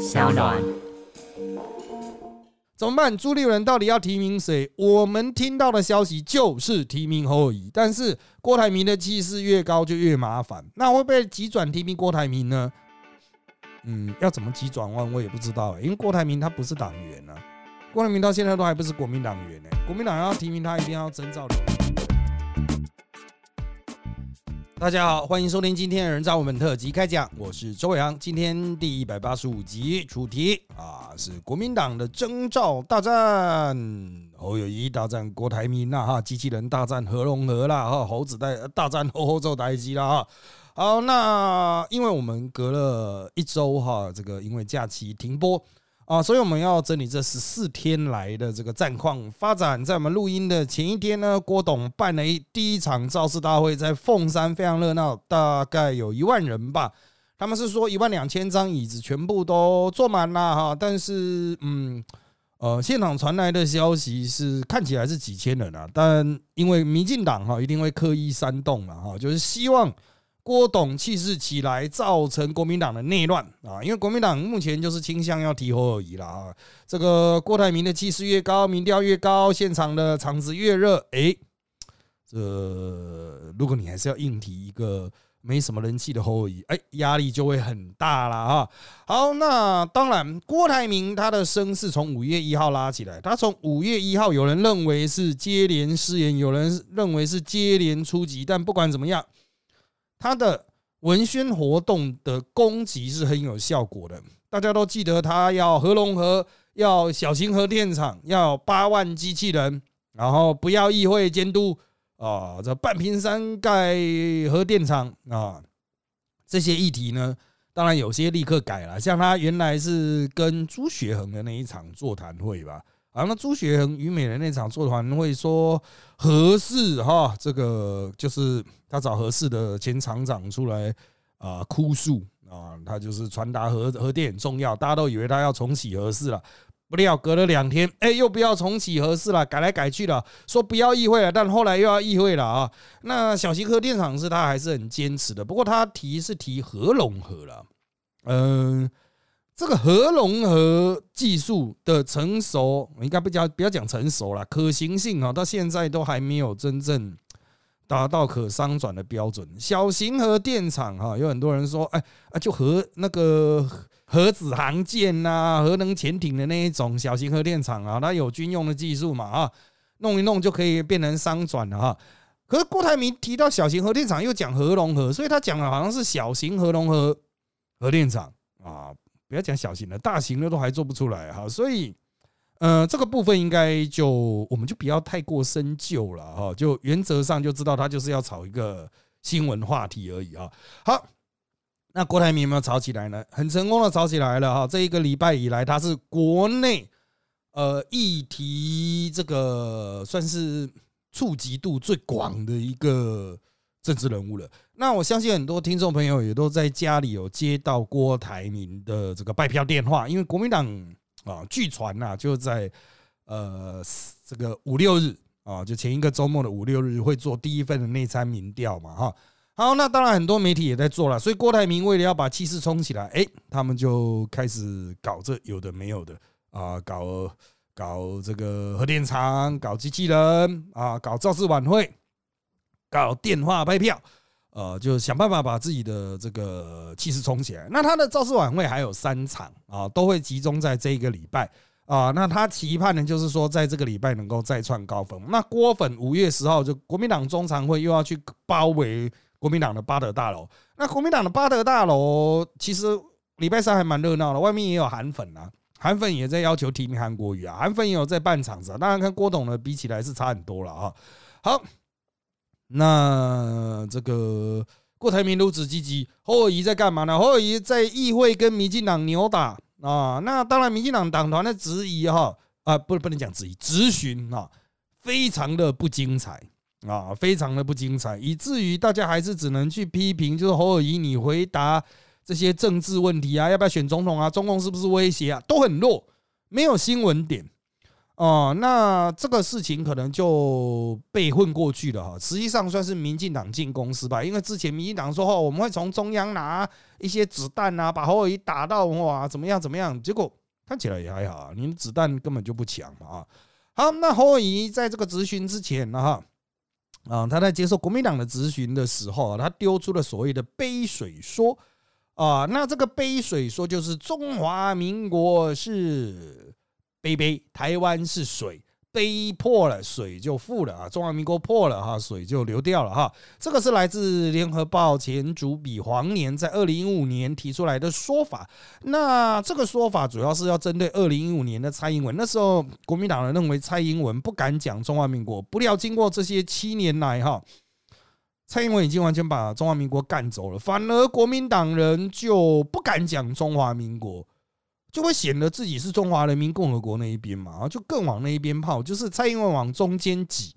小暖。怎么办？朱立伦到底要提名谁？我们听到的消息就是提名侯友谊，但是郭台铭的气势越高就越麻烦。那会不会急转提名郭台铭呢？嗯，要怎么急转弯我也不知道、因为郭台铭他不是党员啊，郭台铭到现在都还不是国民党员呢、国民党要提名他一定要征召大家好，欢迎收听今天的人造我们特辑开讲，我是周伟航。今天第一百八十五集主题啊是国民党的征召大战，侯友谊大战郭台铭啦哈，机器人大战何龙和啦哈，猴子大大战猴猴做台机啦哈。好，那因为我们隔了一周哈，这个因为假期停播。啊，所以我们要整理这十四天来的这个战况发展。在我们录音的前一天呢，郭董办了一第一场造势大会，在凤山非常热闹，大概有一万人吧。他们是说一万两千张椅子全部都坐满了哈，但是嗯呃，现场传来的消息是看起来是几千人啊，但因为民进党哈一定会刻意煽动了哈，就是希望。郭董气势起来，造成国民党的内乱啊！因为国民党目前就是倾向要提侯友谊了啊。这个郭台铭的气势越高，民调越高，现场的场子越热。哎，这如果你还是要硬提一个没什么人气的侯友谊，哎，压力就会很大了啊。好，那当然，郭台铭他的声势从五月一号拉起来，他从五月一号，有人认为是接连失言，有人认为是接连出击，但不管怎么样。他的文宣活动的攻击是很有效果的，大家都记得他要核融合，要小型核电厂，要八万机器人，然后不要议会监督啊，这半屏山盖核电厂啊，这些议题呢，当然有些立刻改了，像他原来是跟朱学恒的那一场座谈会吧。啊，那朱学恒、与美人那场座谈会说合适哈，这个就是他找合适的前厂长出来啊哭诉啊，他就是传达核核电很重要，大家都以为他要重启核试了，不料隔了两天，哎，又不要重启核试了，改来改去了，说不要议会了，但后来又要议会了啊。那小型核电厂是他还是很坚持的，不过他提是提核融合了，嗯。这个核融合技术的成熟，应该不讲不要讲成熟了，可行性啊，到现在都还没有真正达到可商转的标准。小型核电厂哈，有很多人说，哎啊，就核那个核子航舰呐，核能潜艇的那一种小型核电厂啊，它有军用的技术嘛啊，弄一弄就可以变成商转了哈。可是郭台铭提到小型核电厂，又讲核融合，所以他讲的好像是小型核融合核电厂啊。不要讲小型的，大型的都还做不出来哈，所以，呃，这个部分应该就我们就不要太过深究了哈，就原则上就知道他就是要炒一个新闻话题而已啊。好，那郭台铭有没有炒起来呢？很成功的炒起来了哈，这一个礼拜以来，他是国内呃议题这个算是触及度最广的一个。政治人物了，那我相信很多听众朋友也都在家里有接到郭台铭的这个拜票电话，因为国民党啊，据传呐，就在呃这个五六日啊，就前一个周末的五六日会做第一份的内参民调嘛，哈。好，那当然很多媒体也在做了，所以郭台铭为了要把气势冲起来，哎，他们就开始搞这有的没有的啊，搞搞这个核电厂，搞机器人啊，搞造势晚会。搞电话拍票，呃，就想办法把自己的这个气势冲起来。那他的造势晚会还有三场啊，都会集中在这一个礼拜啊。那他期盼的就是说，在这个礼拜能够再创高峰。那郭粉五月十号就国民党中常会又要去包围国民党的巴德大楼。那国民党的巴德大楼其实礼拜三还蛮热闹的，外面也有韩粉啊，韩粉也在要求提名韩国瑜啊，韩粉也有在办场子。当然跟郭董的比起来是差很多了啊。好。那这个郭台铭如此积极，侯友谊在干嘛呢？侯友谊在议会跟民进党扭打啊！那当然，民进党党团的质疑哈啊，不不能讲质疑，质询啊，非常的不精彩啊，非常的不精彩，以至于大家还是只能去批评，就是侯友谊，你回答这些政治问题啊，要不要选总统啊，中共是不是威胁啊，都很弱，没有新闻点。哦，那这个事情可能就被混过去了哈。实际上算是民进党进攻失败，因为之前民进党说哦，我们会从中央拿一些子弹啊，把侯友谊打到哇怎么样怎么样，结果看起来也还好，你的子弹根本就不强嘛啊。好，那侯友谊在这个质询之前呢哈，啊他在接受国民党的质询的时候，他丢出了所谓的杯水说啊，那这个杯水说就是中华民国是。杯杯，台湾是水，杯破了，水就富了啊！中华民国破了哈，水就流掉了哈。这个是来自联合报前主笔黄年在二零一五年提出来的说法。那这个说法主要是要针对二零一五年的蔡英文。那时候国民党人认为蔡英文不敢讲中华民国，不料经过这些七年来哈，蔡英文已经完全把中华民国干走了，反而国民党人就不敢讲中华民国。就会显得自己是中华人民共和国那一边嘛，然后就更往那一边跑，就是蔡英文往中间挤，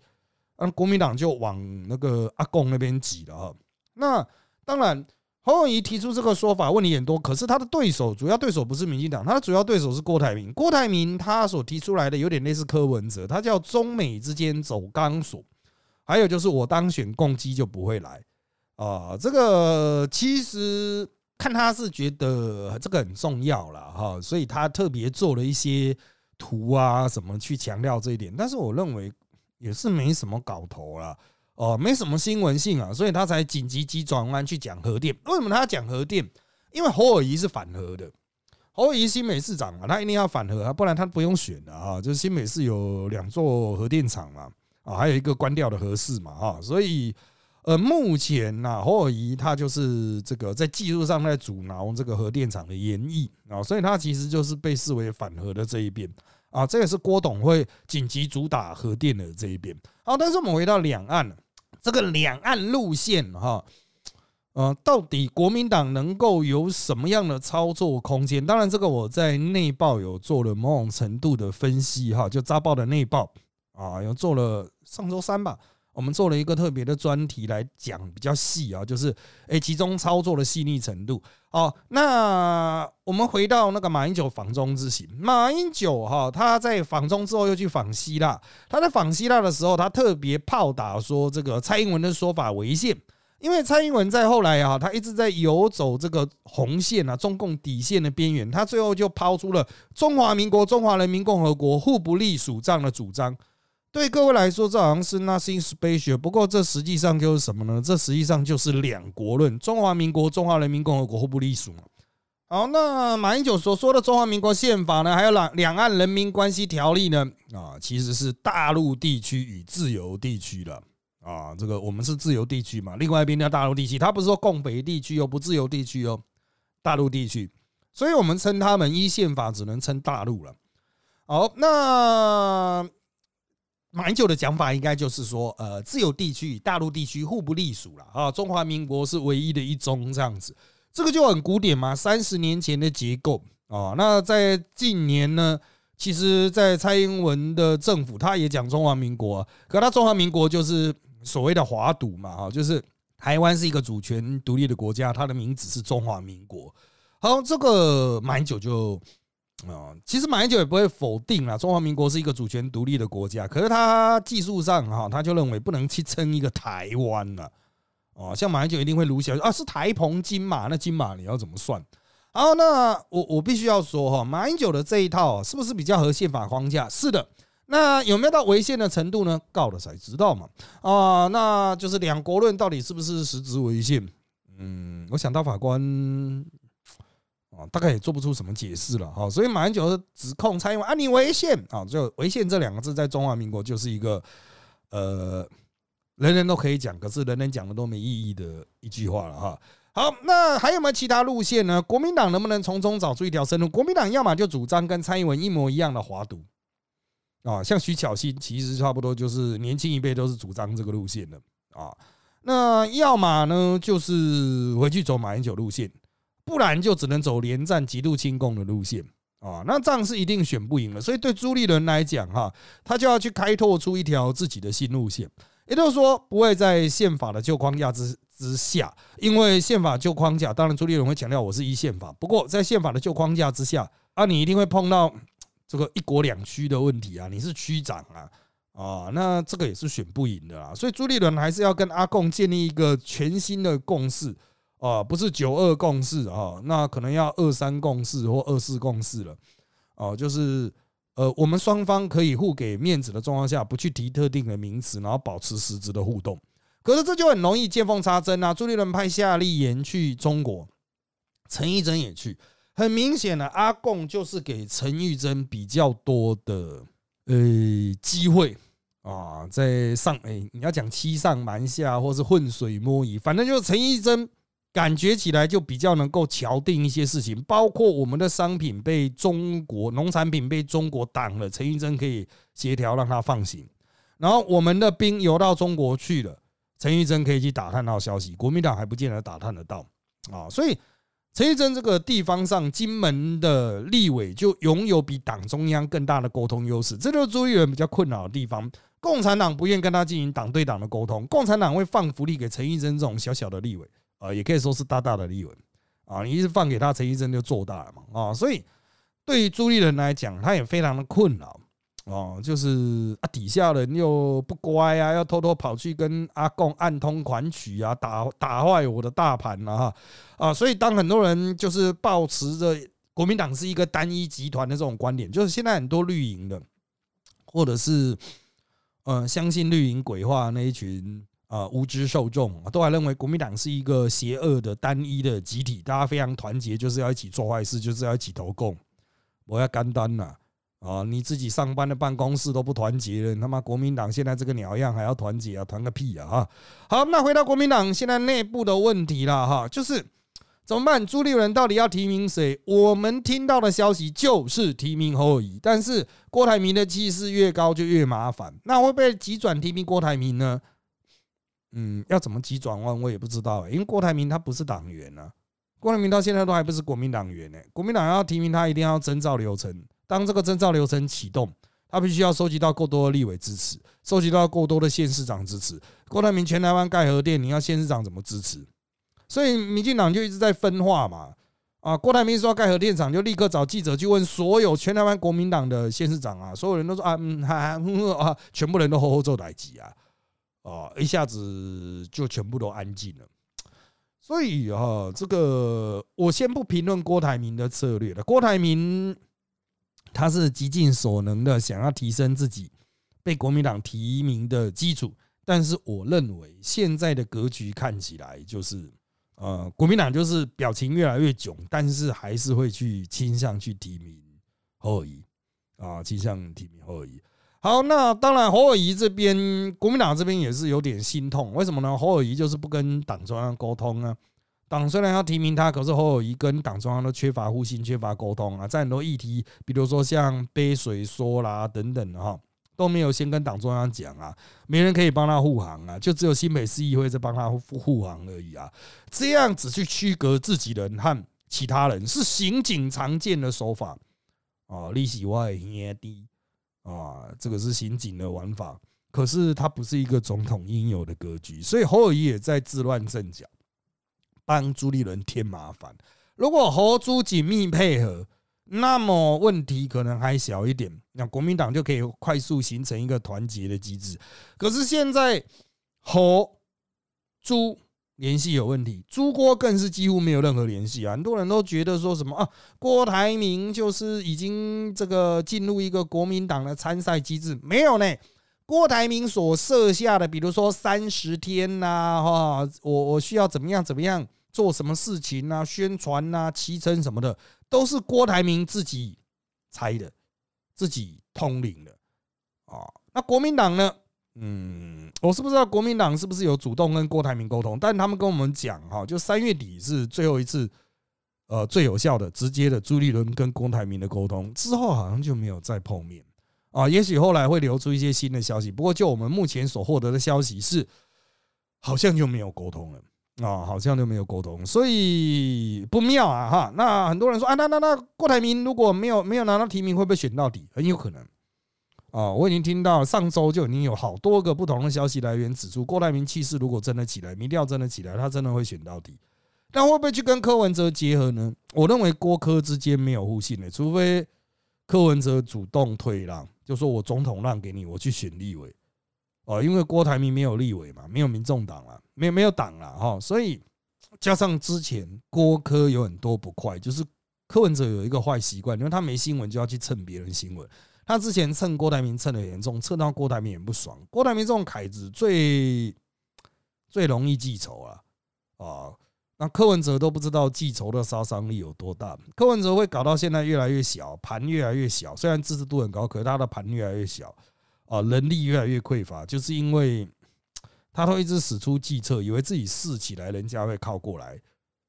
那，国民党就往那个阿贡那边挤了哈。那当然，侯友谊提出这个说法问题很多，可是他的对手主要对手不是民进党，他的主要对手是郭台铭。郭台铭他所提出来的有点类似柯文哲，他叫中美之间走钢索，还有就是我当选共机就不会来啊。这个其实。看他是觉得这个很重要了哈，所以他特别做了一些图啊什么去强调这一点。但是我认为也是没什么搞头了哦，没什么新闻性啊，所以他才紧急急转弯去讲核电。为什么他讲核电？因为侯尔仪是反核的，侯尔仪新美市长嘛，他一定要反核啊，不然他不用选的啊。就是新美市有两座核电厂嘛，啊，还有一个关掉的核市嘛，哈，所以。呃，目前呐，侯尔仪他就是这个在技术上在阻挠这个核电厂的延役啊，所以他其实就是被视为反核的这一边啊，这也是郭董会紧急主打核电的这一边。好，但是我们回到两岸，这个两岸路线哈，呃，到底国民党能够有什么样的操作空间？当然，这个我在内报有做了某种程度的分析哈，就扎报的内报啊，有做了上周三吧。我们做了一个特别的专题来讲比较细啊，就是诶，其中操作的细腻程度。哦，那我们回到那个马英九访中之行，马英九哈他在访中之后又去访希腊，他在访希腊的时候，他特别炮打说这个蔡英文的说法违宪，因为蔡英文在后来啊，他一直在游走这个红线啊，中共底线的边缘，他最后就抛出了中华民国、中华人民共和国互不隶属这样的主张。对各位来说，这好像是 nothing special。不过，这实际上就是什么呢？这实际上就是两国论，中华民国、中华人民共和国互不隶属嘛。好，那马英九所说的中华民国宪法呢，还有两两岸人民关系条例呢？啊，其实是大陆地区与自由地区的啊。这个我们是自由地区嘛，另外一边叫大陆地区。他不是说共北地区哦，不自由地区哦，大陆地区。所以我们称他们依宪法只能称大陆了。好，那。马英九的讲法应该就是说，呃，自由地区与大陆地区互不隶属了啊，中华民国是唯一的一中这样子，这个就很古典嘛，三十年前的结构啊。那在近年呢，其实，在蔡英文的政府，他也讲中华民国，可他中华民国就是所谓的华独嘛，哈，就是台湾是一个主权独立的国家，它的名字是中华民国。好，这个马英九就。啊，其实马英九也不会否定啊，中华民国是一个主权独立的国家，可是他技术上哈，他就认为不能去称一个台湾了。哦，像马英九一定会卢小啊，是台澎金马，那金马你要怎么算？好，那我我必须要说哈，马英九的这一套是不是比较合宪法框架？是的。那有没有到违宪的程度呢？告了才知道嘛。啊，那就是两国论到底是不是实质违宪？嗯，我想到法官。啊，大概也做不出什么解释了哈，所以马英九指控蔡英文啊，你违宪啊，就违宪这两个字在中华民国就是一个呃，人人都可以讲，可是人人讲的都没意义的一句话了哈。好，那还有没有其他路线呢？国民党能不能从中找出一条生路？国民党要么就主张跟蔡英文一模一样的华独啊，像徐巧芯其实差不多就是年轻一辈都是主张这个路线的啊，那要么呢就是回去走马英九路线。不然就只能走连战、极度亲共的路线啊，那仗是一定选不赢了。所以对朱立伦来讲，哈，他就要去开拓出一条自己的新路线，也就是说，不会在宪法的旧框架之之下，因为宪法旧框架，当然朱立伦会强调我是一宪法。不过在宪法的旧框架之下啊，你一定会碰到这个一国两区的问题啊，你是区长啊啊，那这个也是选不赢的啦。所以朱立伦还是要跟阿贡建立一个全新的共识啊，不是九二共识啊，那可能要二三共识或二四共识了哦，就是呃，我们双方可以互给面子的状况下，不去提特定的名词，然后保持实质的互动。可是这就很容易见缝插针啊！朱立伦派夏立言去中国，陈玉珍也去，很明显的，阿贡就是给陈玉珍比较多的呃机会啊，在上哎，你要讲欺上瞒下，或是浑水摸鱼，反正就是陈玉珍感觉起来就比较能够敲定一些事情，包括我们的商品被中国农产品被中国挡了，陈玉珍可以协调让他放行，然后我们的兵游到中国去了。陈玉珍可以去打探到消息，国民党还不见得打探得到啊，所以陈玉珍这个地方上金门的立委就拥有比党中央更大的沟通优势，这就是朱立伦比较困扰的地方。共产党不愿跟他进行党对党的沟通，共产党会放福利给陈玉珍这种小小的立委啊，也可以说是大大的利润啊，你一直放给他，陈医生就做大了嘛啊，所以对于朱立伦来讲，他也非常的困扰。哦，就是啊，底下人又不乖啊，要偷偷跑去跟阿贡暗通款曲啊，打打坏我的大盘了哈啊！所以当很多人就是抱持着国民党是一个单一集团的这种观点，就是现在很多绿营的，或者是呃相信绿营鬼话那一群啊无知受众，都还认为国民党是一个邪恶的单一的集体，大家非常团结，就是要一起做坏事，就是要一起投共，我要干单了。啊！你自己上班的办公室都不团结了，他妈国民党现在这个鸟样还要团结啊？团个屁啊！哈，好，那回到国民党现在内部的问题了哈，就是怎么办？朱立伦到底要提名谁？我们听到的消息就是提名侯友谊，但是郭台铭的气势越高就越麻烦，那会不会急转提名郭台铭呢？嗯，要怎么急转弯我也不知道，因为郭台铭他不是党员啊，郭台铭到现在都还不是国民党员呢，国民党要提名他一定要征召流程。当这个征召流程启动，他必须要收集到够多的立委支持，收集到够多的县市长支持。郭台铭全台湾盖核电，你要县市长怎么支持？所以民进党就一直在分化嘛。啊，郭台铭说要盖核电厂，就立刻找记者去问所有全台湾国民党的县市长啊，所有人都说啊，嗯，哈哈，啊，全部人都吼吼做代级啊，啊，一下子就全部都安静了。所以哈，这个我先不评论郭台铭的策略了，郭台铭。他是极尽所能的想要提升自己被国民党提名的基础，但是我认为现在的格局看起来就是，呃，国民党就是表情越来越囧，但是还是会去倾向去提名侯友谊啊，倾向提名侯友谊。好，那当然侯友谊这边，国民党这边也是有点心痛，为什么呢？侯友谊就是不跟党中央沟通啊。党虽然要提名他，可是侯友谊跟党中央都缺乏互信、缺乏沟通啊，在很多议题，比如说像杯水说啦等等哈，都没有先跟党中央讲啊，没人可以帮他护航啊，就只有新北市议会在帮他护护航而已啊，这样子去区隔自己人和其他人，是刑警常见的手法。啊，利息外也低啊，这个是刑警的玩法，可是他不是一个总统应有的格局，所以侯友谊也在自乱阵脚。帮朱立伦添麻烦。如果侯朱紧密配合，那么问题可能还小一点，那国民党就可以快速形成一个团结的机制。可是现在侯朱联系有问题，朱郭更是几乎没有任何联系啊！很多人都觉得说什么啊，郭台铭就是已经这个进入一个国民党的参赛机制，没有呢。郭台铭所设下的，比如说三十天呐，哈，我我需要怎么样怎么样做什么事情呐，宣传呐，骑乘什么的，都是郭台铭自己猜的，自己通灵的啊。那国民党呢？嗯，我是不知道国民党是不是有主动跟郭台铭沟通，但他们跟我们讲哈，就三月底是最后一次，呃，最有效的、直接的朱立伦跟郭台铭的沟通之后，好像就没有再碰面。啊，也许后来会流出一些新的消息，不过就我们目前所获得的消息是，好像就没有沟通了啊，好像就没有沟通，所以不妙啊哈。那很多人说啊，那那那郭台铭如果没有没有拿到提名，会不会选到底？很有可能啊。我已经听到上周就已经有好多个不同的消息来源指出，郭台铭气势如果真的起来，民调真的起来，他真的会选到底。但会不会去跟柯文哲结合呢？我认为郭柯之间没有互信的，除非。柯文哲主动退让，就说我总统让给你，我去选立委哦，因为郭台铭没有立委嘛，没有民众党啊，没有没有党了哈，所以加上之前郭柯有很多不快，就是柯文哲有一个坏习惯，因为他没新闻就要去蹭别人新闻。他之前蹭郭台铭蹭的严重，蹭到郭台铭也不爽。郭台铭这种凯子最最容易记仇啊啊！那柯文哲都不知道记仇的杀伤力有多大。柯文哲会搞到现在越来越小，盘越来越小。虽然支持度很高，可是他的盘越来越小啊，能力越来越匮乏，就是因为他都一直使出计策，以为自己试起来，人家会靠过来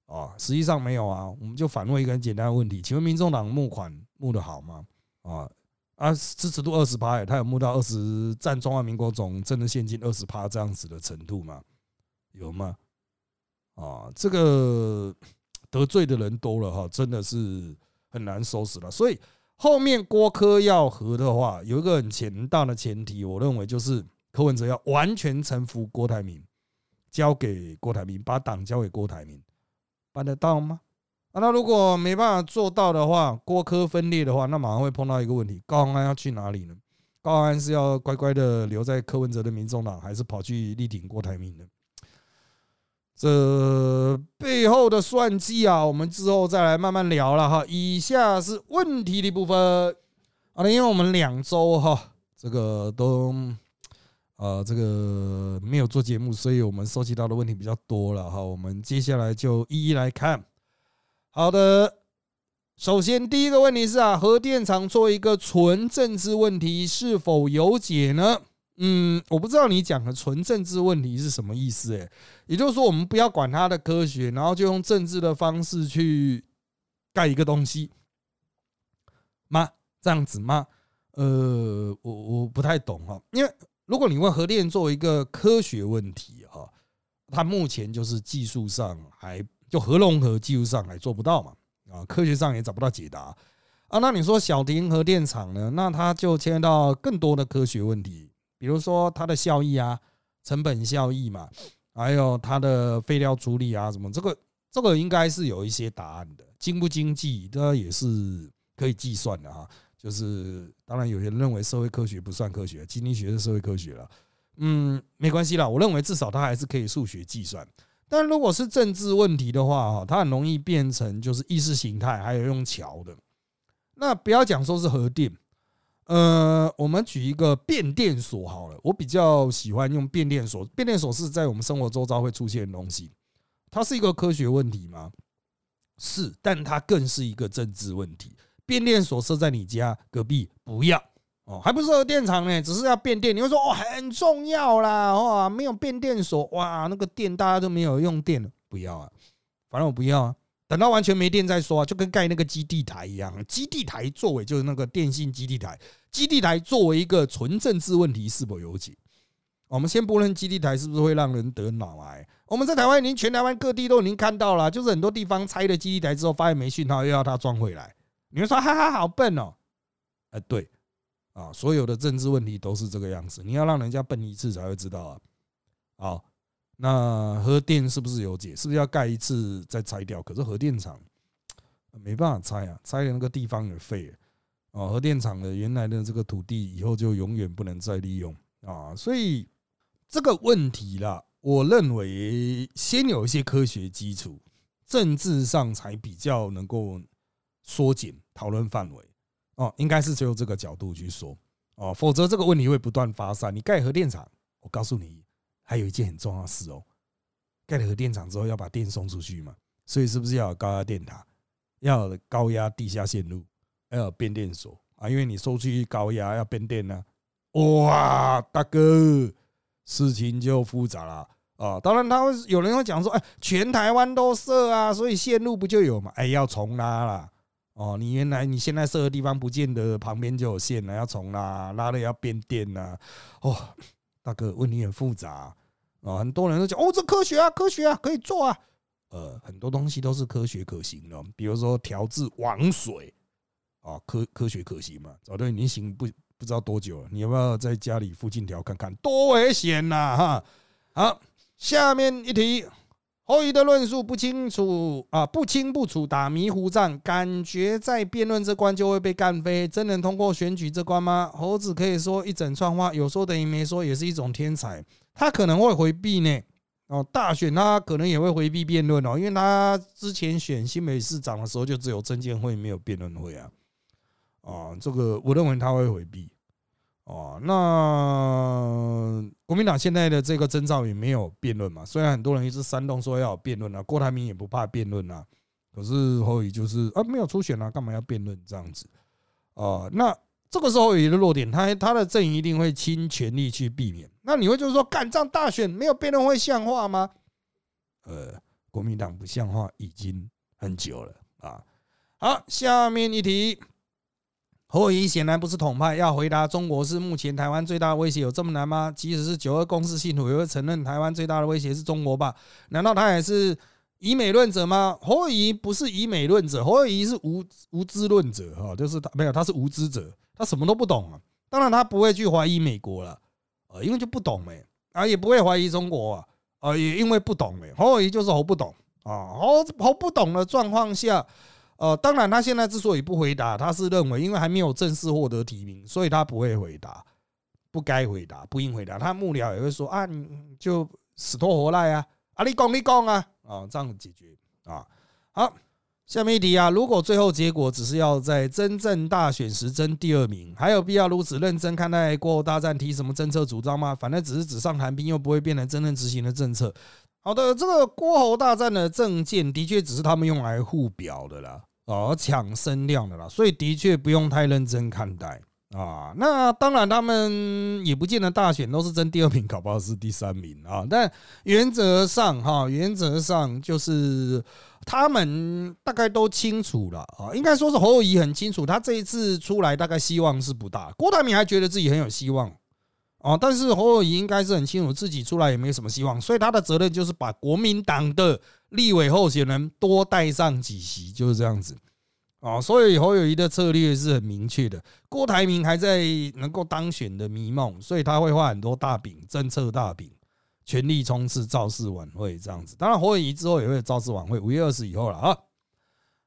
啊。实际上没有啊。我们就反问一个很简单的问题：请问民众党募款募的好吗？啊？啊，支持度二十趴，他有募到二十占中华民国总政治现金二十趴这样子的程度吗？有吗？啊，这个得罪的人多了哈，真的是很难收拾了。所以后面郭科要和的话，有一个很强大的前提，我认为就是柯文哲要完全臣服郭台铭，交给郭台铭，把党交给郭台铭，办得到吗？啊，那如果没办法做到的话，郭科分裂的话，那马上会碰到一个问题：高安要去哪里呢？高安是要乖乖的留在柯文哲的民众党，还是跑去力挺郭台铭呢？这背后的算计啊，我们之后再来慢慢聊了哈。以下是问题的部分。好了，因为我们两周哈，这个都呃这个没有做节目，所以我们收集到的问题比较多了哈。我们接下来就一一来看。好的，首先第一个问题是啊，核电厂作为一个纯政治问题，是否有解呢？嗯，我不知道你讲的纯政治问题是什么意思？诶，也就是说，我们不要管它的科学，然后就用政治的方式去盖一个东西吗？这样子吗？呃，我我不太懂哈，因为如果你问核电作为一个科学问题哈，它目前就是技术上还。就核融合技术上还做不到嘛？啊，科学上也找不到解答啊。那你说小型核电厂呢？那它就牵涉到更多的科学问题，比如说它的效益啊、成本效益嘛，还有它的废料处理啊什么，这个这个应该是有一些答案的。经不经济，这也是可以计算的哈。就是当然，有些人认为社会科学不算科学，经济学是社会科学了。嗯，没关系啦，我认为至少它还是可以数学计算。但如果是政治问题的话，哈，它很容易变成就是意识形态，还有用桥的。那不要讲说是核电，呃，我们举一个变电所好了。我比较喜欢用变电所，变电所是在我们生活周遭会出现的东西。它是一个科学问题吗？是，但它更是一个政治问题。变电所设在你家隔壁，不要。哦，还不是核电厂呢，只是要变电。你会说哦，很重要啦，哇，没有变电所，哇，那个电大家都没有用电了，不要啊，反正我不要啊，等到完全没电再说啊，就跟盖那个基地台一样，基地台作为就是那个电信基地台，基地台作为一个纯政治问题是否有解？我们先不论基地台是不是会让人得脑癌，我们在台湾已经全台湾各地都已经看到了，就是很多地方拆了基地台之后，发现没讯号，又要它装回来。你们说哈哈，好笨哦，哎，对。啊，所有的政治问题都是这个样子。你要让人家笨一次才会知道啊。好，那核电是不是有解？是不是要盖一次再拆掉？可是核电厂没办法拆啊，拆的那个地方也废了。哦，核电厂的原来的这个土地以后就永远不能再利用啊。所以这个问题啦，我认为先有一些科学基础，政治上才比较能够缩减讨论范围。哦，应该是只有这个角度去说哦，否则这个问题会不断发散。你盖核电厂，我告诉你，还有一件很重要的事哦，盖了核电厂之后要把电送出去嘛，所以是不是要有高压电塔，要有高压地下线路，要有变电所啊？因为你收出去高压要变电呢。哇，大哥，事情就复杂了啊！当然，他会有人会讲说，哎，全台湾都设啊，所以线路不就有嘛？哎，要重拉了。哦，你原来你现在设的地方不见得旁边就有线了，要重拉，拉了要变电呐。哦，大哥，问题很复杂啊。很多人都讲，哦，这科学啊，科学啊，可以做啊。呃，很多东西都是科学可行的，比如说调制王水啊，科科学可行嘛？早都已经行不不知道多久了。你要不要在家里附近调看看？多危险呐！哈，好，下面一题，侯友的论述不清楚啊，不清不楚，打迷糊仗，感觉在辩论这关就会被干飞。真能通过选举这关吗？猴子可以说一整串话，有说等于没说，也是一种天才。他可能会回避呢。哦，大选他可能也会回避辩论哦，因为他之前选新北市长的时候就只有证监会没有辩论会啊。啊，这个我认为他会回避。哦，那国民党现在的这个征兆也没有辩论嘛？虽然很多人一直煽动说要辩论啊，郭台铭也不怕辩论啊，可是侯友就是啊，没有初选啊，干嘛要辩论这样子？啊，那这个时候有一个弱点，他他的阵营一定会倾全力去避免。那你会就是说，干仗大选没有辩论会像话吗？呃，国民党不像话已经很久了啊。好，下面一题。侯友谊显然不是统派，要回答中国是目前台湾最大的威胁，有这么难吗？即使是九二共识信徒，也会承认台湾最大的威胁是中国吧？难道他也是以美论者吗？侯友谊不是以美论者，侯友谊是无无知论者哈，就是他没有，他是无知者，他什么都不懂啊。当然他不会去怀疑美国了，呃，因为就不懂没啊，也不会怀疑中国啊，啊，也因为不懂没。侯友谊就是侯不懂啊，侯侯不懂的状况下。呃，当然，他现在之所以不回答，他是认为因为还没有正式获得提名，所以他不会回答，不该回答，不应回答。他幕僚也会说啊，你就死拖活赖啊，啊，你讲你讲啊，啊，这样解决啊。好，下面一题啊，如果最后结果只是要在真正大选时争第二名，还有必要如此认真看待过后大战提什么政策主张吗？反正只是纸上谈兵，又不会变成真正执行的政策。好的，这个郭侯大战的政见的确只是他们用来互表的啦，啊，抢声量的啦，所以的确不用太认真看待啊。那当然，他们也不见得大选都是争第二名，搞不好是第三名啊。但原则上哈，原则上就是他们大概都清楚了啊。应该说是侯友谊很清楚，他这一次出来大概希望是不大。郭台铭还觉得自己很有希望。哦，但是侯友谊应该是很清楚自己出来也没什么希望，所以他的责任就是把国民党的立委候选人多带上几席，就是这样子。哦，所以侯友谊的策略是很明确的。郭台铭还在能够当选的迷梦，所以他会画很多大饼，政策大饼，全力冲刺造势晚会这样子。当然，侯友谊之后也会造势晚会，五月二十以后了啊。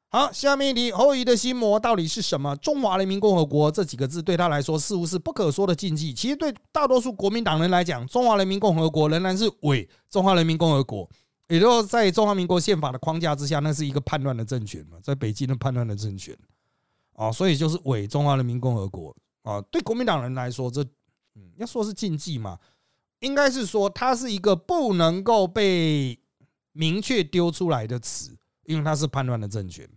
好，下面一题，侯友的心魔到底是什么？中华人民共和国这几个字对他来说似乎是不可说的禁忌。其实对大多数国民党人来讲，中华人民共和国仍然是伪中华人民共和国，也就是在中华民国宪法的框架之下，那是一个叛乱的政权嘛，在北京的叛乱的政权啊，所以就是伪中华人民共和国啊。对国民党人来说，这嗯，要说是禁忌嘛，应该是说它是一个不能够被明确丢出来的词，因为它是叛乱的政权。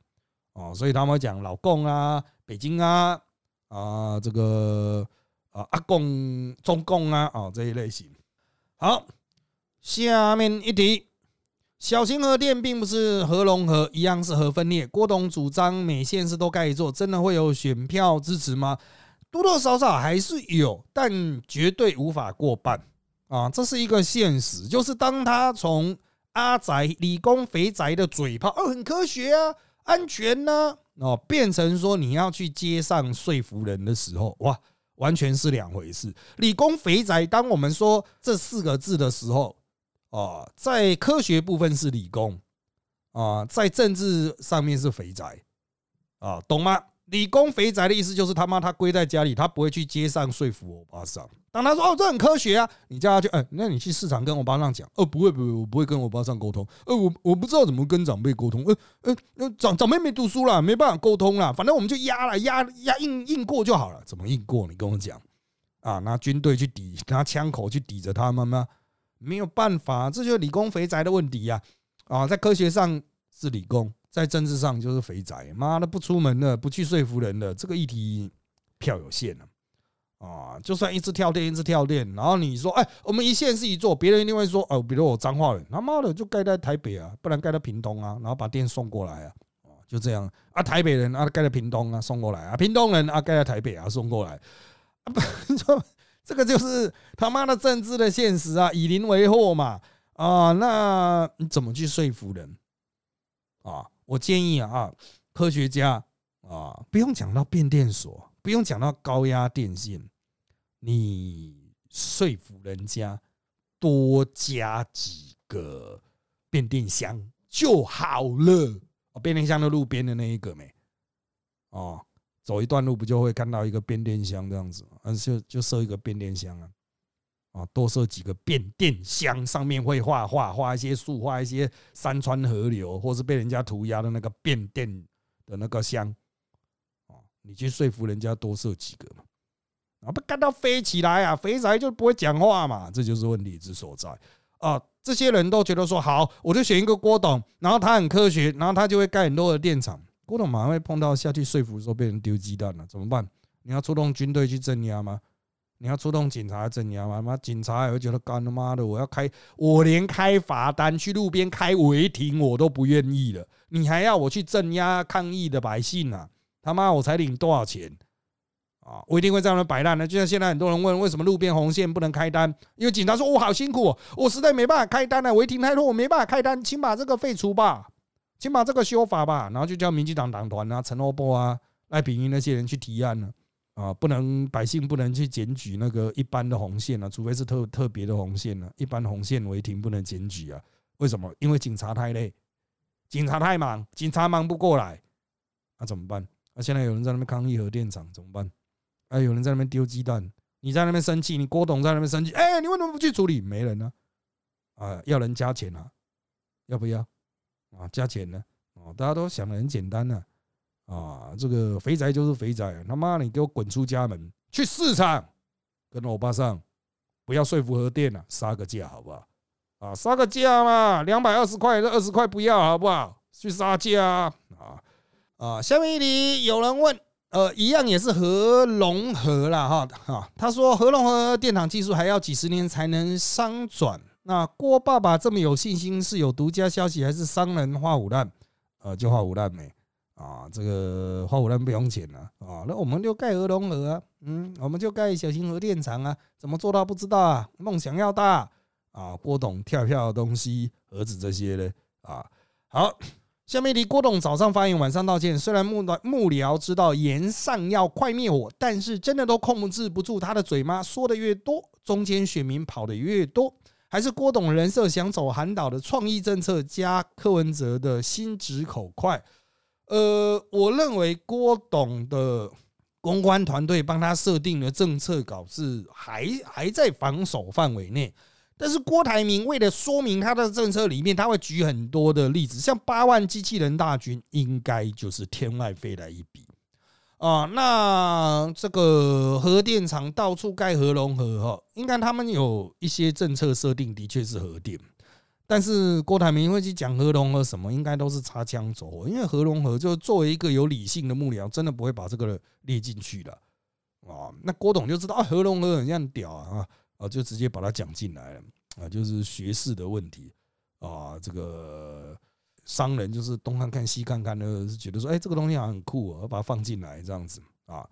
哦，所以他们讲老共啊、北京啊、啊这个啊阿共、中共啊，哦这一类型。好，下面一题，小型核电并不是核融合，一样是核分裂。郭董主张每县市都该做，真的会有选票支持吗？多多少少还是有，但绝对无法过半啊，这是一个现实。就是当他从阿宅理工肥宅的嘴炮，哦，很科学啊。安全呢？哦，变成说你要去街上说服人的时候，哇，完全是两回事。理工肥宅，当我们说这四个字的时候，啊，在科学部分是理工，啊，在政治上面是肥宅，啊，懂吗？理工肥宅的意思就是他妈他归在家里，他不会去街上说服欧巴桑。当他说哦这很科学啊，你叫他去，哎，那你去市场跟欧巴桑讲，哦不会不会，我不会跟欧巴桑沟通，呃我我不知道怎么跟长辈沟通，呃呃呃长长辈没读书啦，没办法沟通啦，反正我们就压了压压硬硬过就好了，怎么硬过？你跟我讲啊，拿军队去抵，拿枪口去抵着他们吗？没有办法，这就是理工肥宅的问题呀！啊，在科学上是理工。在政治上就是肥宅，妈的不出门了，不去说服人了，这个议题票有限了啊！就算一直跳电，一直跳电，然后你说，哎，我们一线是一座，别人一定会说，哦，比如我彰化人，他妈的就盖在台北啊，不然盖在屏东啊，然后把电送过来啊，就这样啊，台北人啊盖在屏东啊送过来啊，屏东人啊盖在台北啊送过来啊，不，这个就是他妈的政治的现实啊，以邻为壑嘛啊，那你怎么去说服人啊？我建议啊，科学家啊，不用讲到变电所，不用讲到高压电线，你说服人家多加几个变电箱就好了。变电箱的路边的那一个没哦，走一段路不就会看到一个变电箱这样子？嗯，就就设一个变电箱啊，啊，多设几个变电箱，上面会画画，画一些树，画一些山川河流，或是被人家涂鸦的那个变电的那个箱。啊，你去说服人家多设几个嘛？啊，不干到飞起来啊，肥宅就不会讲话嘛，这就是问题之所在啊。这些人都觉得说好，我就选一个郭董，然后他很科学，然后他就会盖很多的电厂。郭董马上会碰到下去说服说被人丢鸡蛋了，怎么办？你要出动军队去镇压吗？你要出动警察镇压吗？妈警察也会觉得干他妈的，我要开，我连开罚单去路边开违停我都不愿意了，你还要我去镇压抗议的百姓啊？他妈我才领多少钱？啊，我一定会这样的摆烂的。就像现在很多人问，为什么路边红线不能开单？因为警察说：“我好辛苦，我实在没办法开单了，违停太多，我没办法开单，请把这个废除吧，请把这个修法吧。”然后就叫民进党党团啊、陈欧波啊、赖炳英那些人去提案了。啊不能百姓不能去检举那个一般的红线啊，除非是特特别的红线呢。一般红线违停不能检举啊。为什么？因为警察太累，警察太忙，警察忙不过来，那怎么办？那现在有人在那边抗议核电厂，怎么办？哎，有人在那边丢鸡蛋，你在那边生气，你郭董在那边生气，哎，你为什么不去处理？没人呢，啊，要人加钱啊，要不要？啊，加钱呢？哦，大家都想的很简单呢，啊，啊这个肥宅就是肥宅，他妈你给我滚出家门，去市场跟欧巴上，不要说服核电了，杀个价好不好？啊，杀个价嘛，两百二十块，这二十块不要好不好？去杀价啊！啊，下面一题有人问。呃，一样也是核融合了哈，哈，他说核融合电厂技术还要几十年才能商转。那郭爸爸这么有信心，是有独家消息还是商人画虎烂？呃，就画虎烂没啊？这个画虎烂不用钱了啊？那我们就盖核融合啊，嗯，我们就盖小型核电厂啊，怎么做到不知道啊？梦想要大啊，郭董跳票的东西，盒子这些呢啊，好。下面题，郭董早上发言，晚上道歉。虽然幕幕僚知道言上要快灭火，但是真的都控制不住他的嘴吗？说的越多，中间选民跑的越多，还是郭董人设想走韩导的创意政策，加柯文哲的心直口快？呃，我认为郭董的公关团队帮他设定的政策稿是还还在防守范围内。但是郭台铭为了说明他的政策里面，他会举很多的例子，像八万机器人大军，应该就是天外飞来一笔啊。那这个核电厂到处盖核融合哈，应该他们有一些政策设定，的确是核电。但是郭台铭会去讲核融合什么，应该都是擦枪走火，因为核融合就作为一个有理性的幕僚，真的不会把这个列进去的啊。那郭董就知道啊，核融合很像屌啊。啊，就直接把它讲进来了啊，就是学士的问题啊，这个商人就是东看看西看看的，是觉得说，哎，这个东西好像很酷，我把它放进来这样子啊。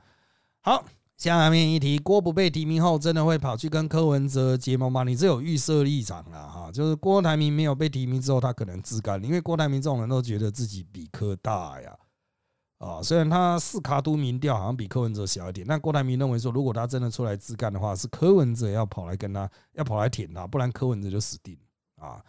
好，下面一题，郭不被提名后，真的会跑去跟柯文哲结盟吗？你这有预设立场了哈，就是郭台铭没有被提名之后，他可能自干，因为郭台铭这种人都觉得自己比柯大呀。啊，虽然他四卡都民调好像比柯文哲小一点，但郭台铭认为说，如果他真的出来自干的话，是柯文哲要跑来跟他，要跑来舔他，不然柯文哲就死定了啊。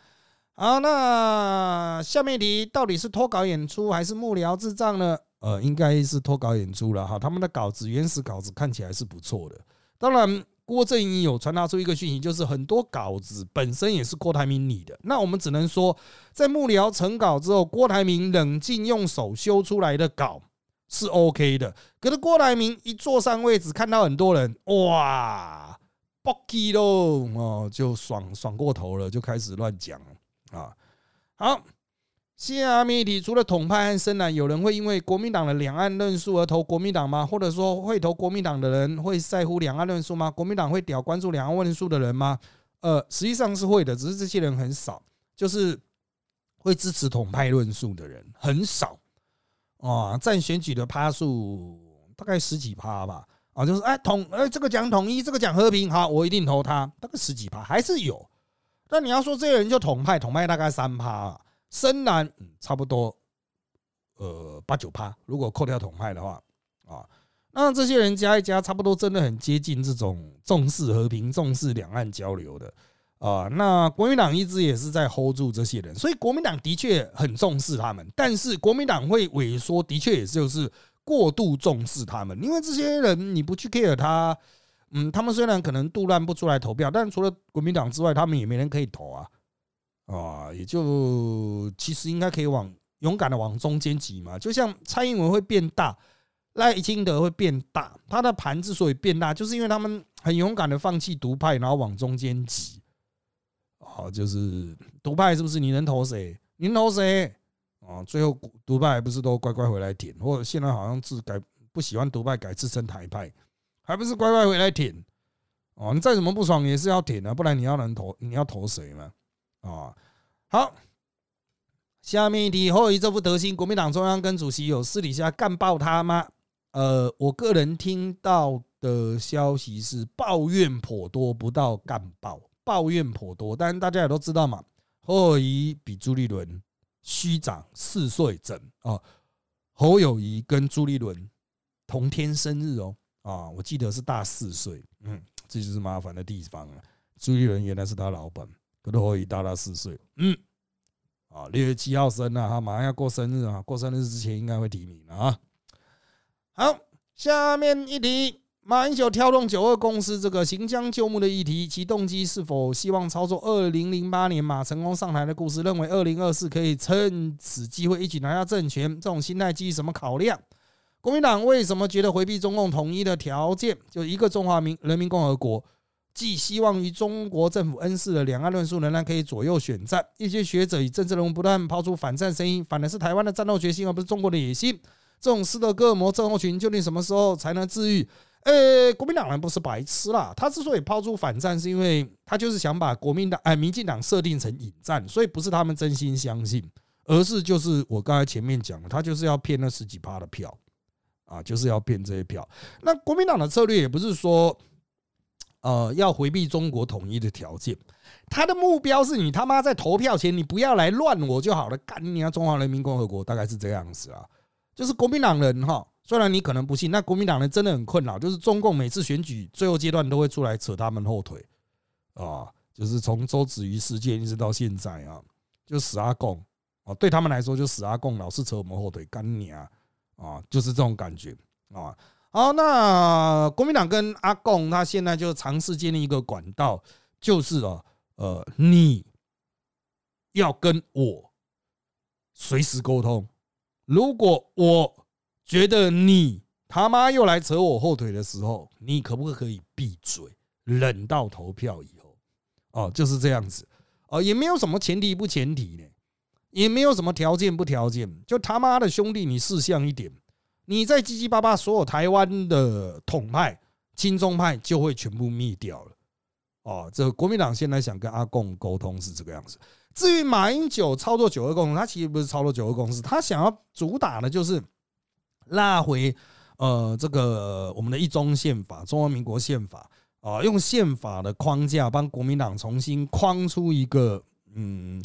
好，那下面一题，到底是脱稿演出还是幕僚智障呢？呃，应该是脱稿演出了哈，他们的稿子原始稿子看起来是不错的，当然。郭正义有传达出一个讯息，就是很多稿子本身也是郭台铭拟的。那我们只能说，在幕僚成稿之后，郭台铭冷静用手修出来的稿是 OK 的。可是郭台铭一坐上位置，看到很多人哇，bocky 喽哦，就爽爽过头了，就开始乱讲啊。好。下面一题，除了统派和深蓝，有人会因为国民党的两岸论述而投国民党吗？或者说会投国民党的人会在乎两岸论述吗？国民党会屌关注两岸论述的人吗？呃，实际上是会的，只是这些人很少，就是会支持统派论述的人很少啊，占选举的趴数大概十几趴吧。啊，就是哎统哎这个讲统一，这个讲和平，好，我一定投他，大概十几趴还是有。但你要说这些人就统派，统派大概三趴。深蓝，差不多，呃八九趴。如果扣掉统派的话，啊，那这些人加一加，差不多真的很接近这种重视和平、重视两岸交流的啊。那国民党一直也是在 hold 住这些人，所以国民党的确很重视他们，但是国民党会萎缩，的确也就是过度重视他们，因为这些人你不去 care 他，嗯，他们虽然可能杜乱不出来投票，但除了国民党之外，他们也没人可以投啊，啊，也就其实应该可以往勇敢的往中间挤嘛，就像蔡英文会变大。赖清德会变大，他的盘之所以变大，就是因为他们很勇敢的放弃独派，然后往中间挤。哦，就是独派是不是？你能投谁？你能投谁？哦，最后独派不是都乖乖回来舔，或者现在好像是改不喜欢独派，改自称台派，还不是乖乖回来舔？哦，你再怎么不爽也是要舔的，不然你要能投，你要投谁嘛？啊，好。下面一题，后以这副德行，国民党中央跟主席有私底下干爆他吗？呃，我个人听到的消息是抱怨颇多，不到干爆，抱怨颇多。但大家也都知道嘛，侯友比朱立伦虚长四岁整啊。侯友谊跟朱立伦同天生日哦啊，我记得是大四岁。嗯，这就是麻烦的地方了。朱立伦原来是他老板，可是侯友大他四岁。嗯，啊，六月七号生啊，他马上要过生日啊，过生日之前应该会提名了啊。好，下面一题，马英九挑动九二共识这个行将就木的议题，其动机是否希望操作二零零八年马成功上台的故事？认为二零二四可以趁此机会一举拿下政权，这种心态基于什么考量？国民党为什么觉得回避中共统一的条件，就一个中华民人民共和国，寄希望于中国政府恩赐的两岸论述，仍然可以左右选战？一些学者与政治人物不断抛出反战声音，反的是台湾的战斗决心，而不是中国的野心。这种斯德哥尔摩症候群究竟什么时候才能治愈？呃，国民党人不是白痴啦，他之所以抛出反战，是因为他就是想把国民党哎民进党设定成引战，所以不是他们真心相信，而是就是我刚才前面讲的，他就是要骗那十几趴的票啊，就是要骗这些票。那国民党的策略也不是说呃要回避中国统一的条件，他的目标是你他妈在投票前你不要来乱我就好了，干你啊！中华人民共和国大概是这样子啊。就是国民党人哈，虽然你可能不信，那国民党人真的很困扰。就是中共每次选举最后阶段都会出来扯他们后腿啊，就是从周子瑜事件一直到现在啊，就死阿贡啊，对他们来说就死阿贡老是扯我们后腿，干你啊啊，就是这种感觉啊。好，那国民党跟阿贡他现在就尝试建立一个管道，就是啊呃，你要跟我随时沟通。如果我觉得你他妈又来扯我后腿的时候，你可不可以闭嘴，忍到投票以后？哦，就是这样子哦，也没有什么前提不前提呢，也没有什么条件不条件，就他妈的兄弟，你识相一点，你在七七八八，所有台湾的统派、亲中派就会全部灭掉了。哦，这国民党现在想跟阿共沟通是这个样子。至于马英九操作九二共识，他其实不是操作九二共识，他想要主打的就是拉回呃这个我们的一中宪法、中华民国宪法啊，用宪法的框架帮国民党重新框出一个嗯。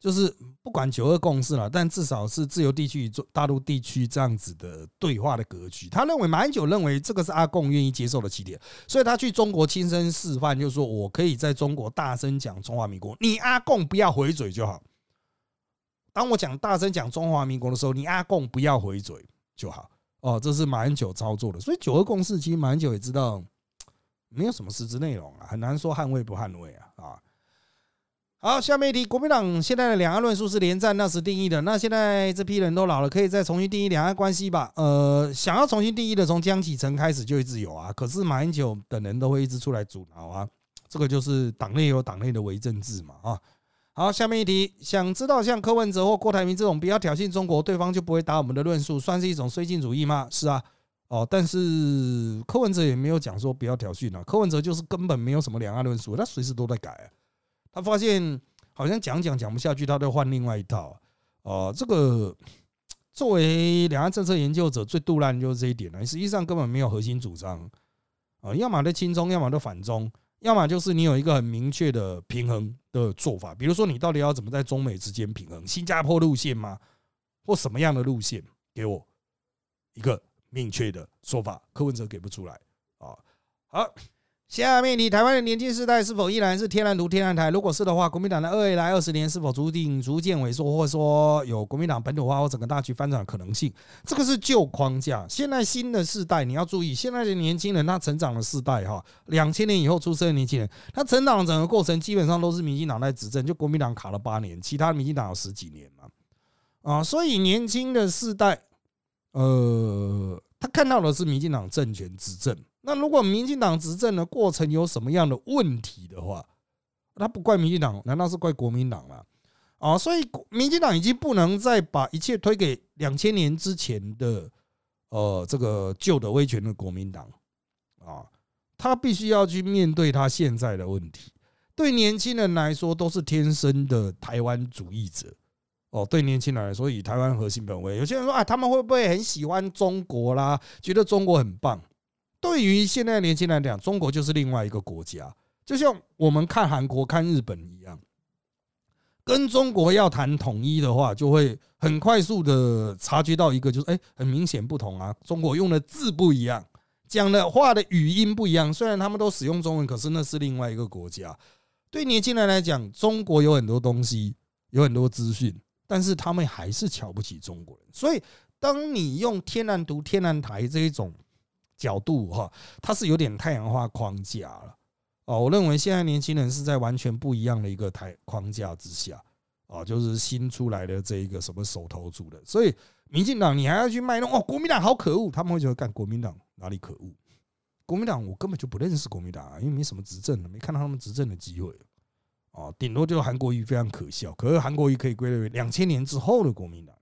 就是不管九二共识了，但至少是自由地区与大陆地区这样子的对话的格局。他认为马英九认为这个是阿贡愿意接受的起点，所以他去中国亲身示范，就是说我可以在中国大声讲中华民国，你阿贡不要回嘴就好。当我讲大声讲中华民国的时候，你阿贡不要回嘴就好。哦，这是马英九操作的。所以九二共识其实马英九也知道没有什么实质内容啊，很难说捍卫不捍卫啊啊。好，下面一题，国民党现在的两岸论述是连战那时定义的，那现在这批人都老了，可以再重新定义两岸关系吧？呃，想要重新定义的，从江启臣开始就一直有啊，可是马英九等人都会一直出来阻挠啊，这个就是党内有党内的伪政治嘛啊。好，下面一题，想知道像柯文哲或郭台铭这种不要挑衅中国，对方就不会打我们的论述，算是一种绥靖主义吗？是啊，哦，但是柯文哲也没有讲说不要挑衅啊，柯文哲就是根本没有什么两岸论述，他随时都在改啊。他发现好像讲讲讲不下去，他就换另外一套。哦，这个作为两岸政策研究者，最杜烂就是这一点了。实际上根本没有核心主张啊，要么在亲中，要么就反中，要么就是你有一个很明确的平衡的做法。比如说，你到底要怎么在中美之间平衡？新加坡路线吗？或什么样的路线？给我一个明确的说法。柯文哲给不出来啊。好。下面，你台湾的年轻世代是否依然是天然独天然台？如果是的话，国民党的二未来二十年是否注定逐渐萎缩，或者说有国民党本土化或整个大局翻转的可能性？这个是旧框架。现在新的世代，你要注意，现在的年轻人他成长的世代哈，两千年以后出生的年轻人，他成长整个过程基本上都是民进党在执政，就国民党卡了八年，其他民进党有十几年嘛，啊，所以年轻的世代，呃，他看到的是民进党政权执政。那如果民进党执政的过程有什么样的问题的话，他不怪民进党，难道是怪国民党吗？啊，所以民进党已经不能再把一切推给两千年之前的呃这个旧的威权的国民党啊，他必须要去面对他现在的问题。对年轻人来说，都是天生的台湾主义者哦。对年轻人来说，以台湾核心本位，有些人说啊，他们会不会很喜欢中国啦？觉得中国很棒？对于现在年轻人来讲，中国就是另外一个国家，就像我们看韩国、看日本一样，跟中国要谈统一的话，就会很快速的察觉到一个，就是哎，很明显不同啊，中国用的字不一样，讲的话的语音不一样。虽然他们都使用中文，可是那是另外一个国家。对年轻人来讲，中国有很多东西，有很多资讯，但是他们还是瞧不起中国人。所以，当你用天然独、天然台这一种。角度哈，它是有点太阳化框架了哦。我认为现在年轻人是在完全不一样的一个台框架之下啊，就是新出来的这一个什么手头族的。所以民进党你还要去卖弄哦，国民党好可恶，他们会觉得干国民党哪里可恶？国民党我根本就不认识国民党啊，因为没什么执政的，没看到他们执政的机会啊，顶多就是韩国瑜非常可笑。可是韩国瑜可以归类为两千年之后的国民党。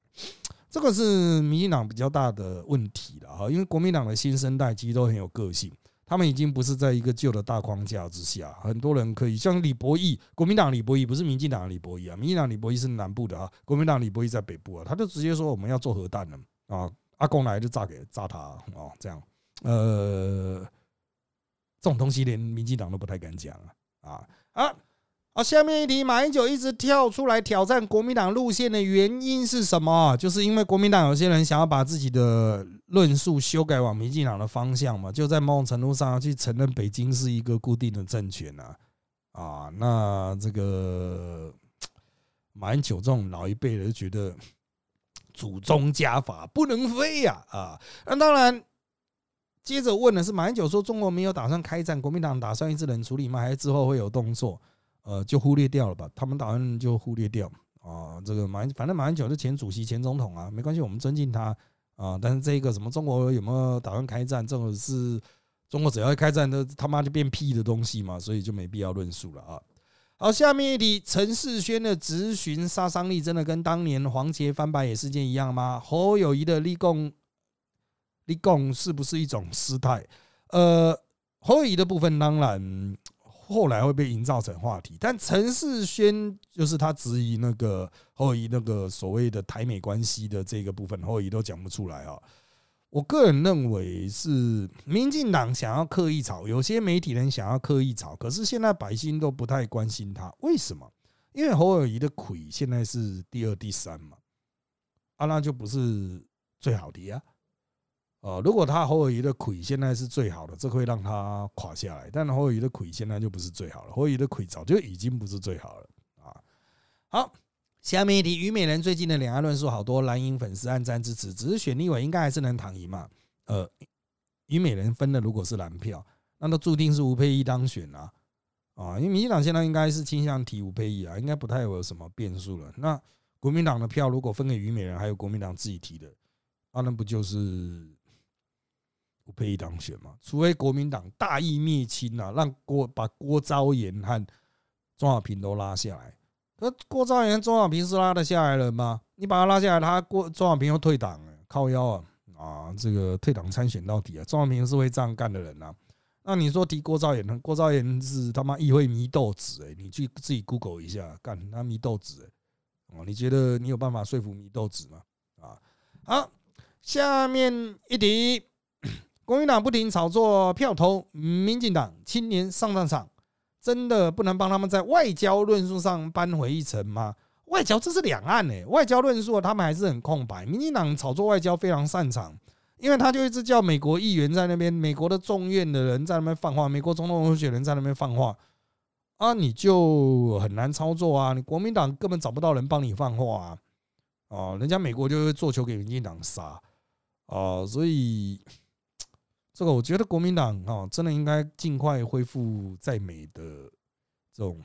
这个是民进党比较大的问题了哈，因为国民党的新生代其实都很有个性，他们已经不是在一个旧的大框架之下，很多人可以像李博义，国民党李博义不是民进党李博义啊，民进党李博义是南部的啊，国民党李博义在北部啊，他就直接说我们要做核弹了啊，阿公来就炸给炸他啊，这样，呃，这种东西连民进党都不太敢讲啊啊啊。好，下面一题，马英九一直跳出来挑战国民党路线的原因是什么？就是因为国民党有些人想要把自己的论述修改往民进党的方向嘛，就在某种程度上要去承认北京是一个固定的政权呐。啊，那这个马英九这种老一辈的就觉得祖宗家法不能废呀啊。那当然，接着问的是马英九说中国没有打算开战，国民党打算一直冷处理吗？还是之后会有动作？呃，就忽略掉了吧，他们打算就忽略掉啊。这个马，反正马英九是前主席、前总统啊，没关系，我们尊敬他啊。但是这个什么中国有没有打算开战，这种是中国只要一开战，都他妈就变屁的东西嘛，所以就没必要论述了啊。好，下面一题，陈世轩的质询杀伤力真的跟当年黄杰翻白眼事件一样吗？侯友谊的立功立功是不是一种失态？呃，侯友谊的部分当然。后来会被营造成话题，但陈世轩就是他质疑那个后裔那个所谓的台美关系的这个部分，后裔都讲不出来啊。我个人认为是民进党想要刻意炒，有些媒体人想要刻意炒，可是现在百姓都不太关心他，为什么？因为侯友谊的魁现在是第二、第三嘛，啊，那就不是最好的呀。呃，如果他侯友谊的魁现在是最好的，这会让他垮下来。但侯友谊的魁现在就不是最好了，侯友谊的魁早就已经不是最好了啊。好，下面一题，虞美人最近的两岸论述好多蓝营粉丝暗赞支持，只是选立委应该还是能躺赢嘛？呃，虞美人分的如果是蓝票，那都注定是吴佩仪当选啊啊！因为民进党现在应该是倾向提吴佩仪啊，应该不太有什么变数了。那国民党的票如果分给虞美人，还有国民党自己提的，啊，那不就是？不配当选嘛？除非国民党大义灭亲啊，让郭把郭昭言和庄小平都拉下来。可郭昭言、庄小平是拉得下来了吗？你把他拉下来，他郭庄小平又退党了，靠腰啊啊！这个退党参选到底啊？庄小平是会这样干的人呐。那你说提郭昭言呢？郭昭言是他妈议会迷豆子哎，你去自己 Google 一下，干他迷豆子哎哦？你觉得你有办法说服迷豆子吗？啊好，下面一题。国民党不停炒作票投民进党青年上战场，真的不能帮他们在外交论述上扳回一城吗？外交这是两岸诶，外交论述他们还是很空白。民进党炒作外交非常擅长，因为他就一直叫美国议员在那边，美国的众院的人在那边放话，美国总统候选人在那边放话，啊，你就很难操作啊！你国民党根本找不到人帮你放话啊！哦，人家美国就会做球给民进党杀啊，所以这个我觉得国民党啊，真的应该尽快恢复在美的这种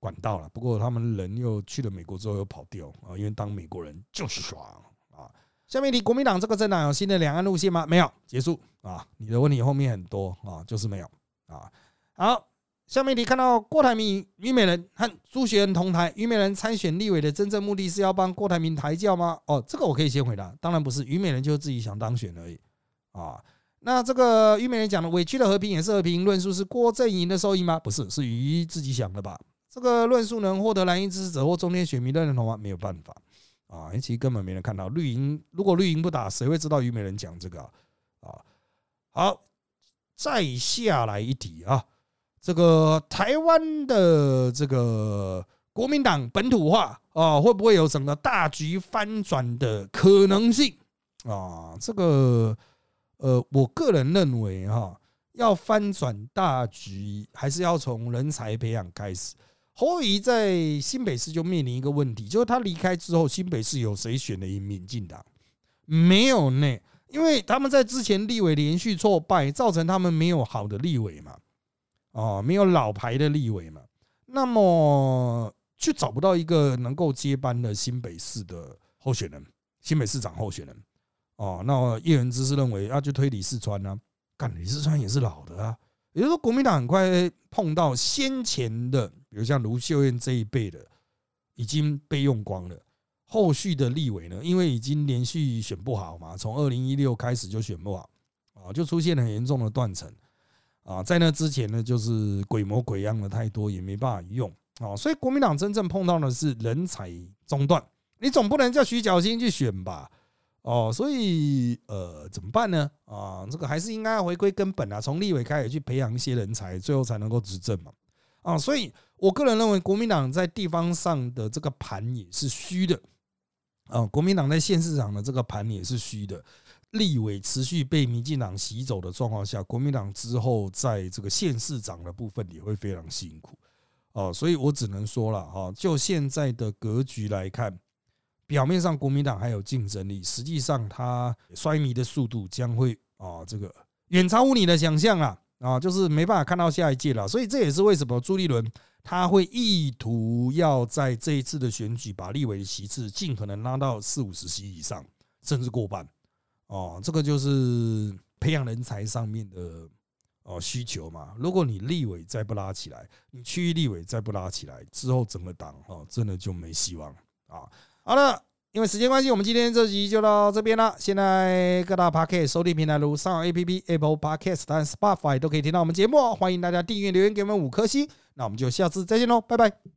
管道了。不过他们人又去了美国之后又跑掉啊，因为当美国人就是爽啊。下面一题，国民党这个政党有新的两岸路线吗？没有，结束啊！你的问题后面很多啊，就是没有啊。好，下面一题，看到郭台铭、虞美人和朱学仁同台，虞美人参选立委的真正目的是要帮郭台铭抬轿吗？哦，这个我可以先回答，当然不是，虞美人就是自己想当选而已啊。那这个虞美人讲的委屈的和平也是和平论述，是郭正营的受益吗？不是，是于自己想的吧？这个论述能获得蓝营支持者或中天选民的认同吗？没有办法。啊，其实根本没人看到绿营。如果绿营不打，谁会知道虞美人讲这个啊？好，再下来一题啊，这个台湾的这个国民党本土化啊，会不会有整个大局翻转的可能性啊？这个呃，我个人认为哈，要翻转大局，还是要从人才培养开始。侯友在新北市就面临一个问题，就是他离开之后，新北市有谁选的民进党？没有呢，因为他们在之前立委连续挫败，造成他们没有好的立委嘛，哦，没有老牌的立委嘛，那么就找不到一个能够接班的新北市的候选人，新北市长候选人。哦，那叶元之是认为，啊，就推李四川呢，干李四川也是老的啊。也就是说，国民党很快碰到先前的，比如像卢秀燕这一辈的已经被用光了。后续的立委呢，因为已经连续选不好嘛，从二零一六开始就选不好啊，就出现了很严重的断层啊。在那之前呢，就是鬼模鬼样的太多，也没办法用啊。所以国民党真正碰到的是人才中断，你总不能叫徐小新去选吧？哦，所以呃，怎么办呢？啊，这个还是应该要回归根本啊，从立委开始去培养一些人才，最后才能够执政嘛。啊，所以我个人认为，国民党在地方上的这个盘也是虚的。啊，国民党在县市长的这个盘也是虚的。立委持续被民进党洗走的状况下，国民党之后在这个县市长的部分也会非常辛苦。哦，所以我只能说了啊，就现在的格局来看。表面上国民党还有竞争力，实际上它衰迷的速度将会啊，这个远超乎你的想象啊啊，就是没办法看到下一届了。所以这也是为什么朱立伦他会意图要在这一次的选举把立委的席次尽可能拉到四五十席以上，甚至过半哦。这个就是培养人才上面的哦需求嘛。如果你立委再不拉起来，你区域立委再不拉起来，之后整个党哦真的就没希望啊。好了，因为时间关系，我们今天这集就到这边了。现在各大 Podcast 收听平台如上 A P P、Apple Podcast 和 Spotify 都可以听到我们节目，欢迎大家订阅、留言给我们五颗星。那我们就下次再见喽，拜拜。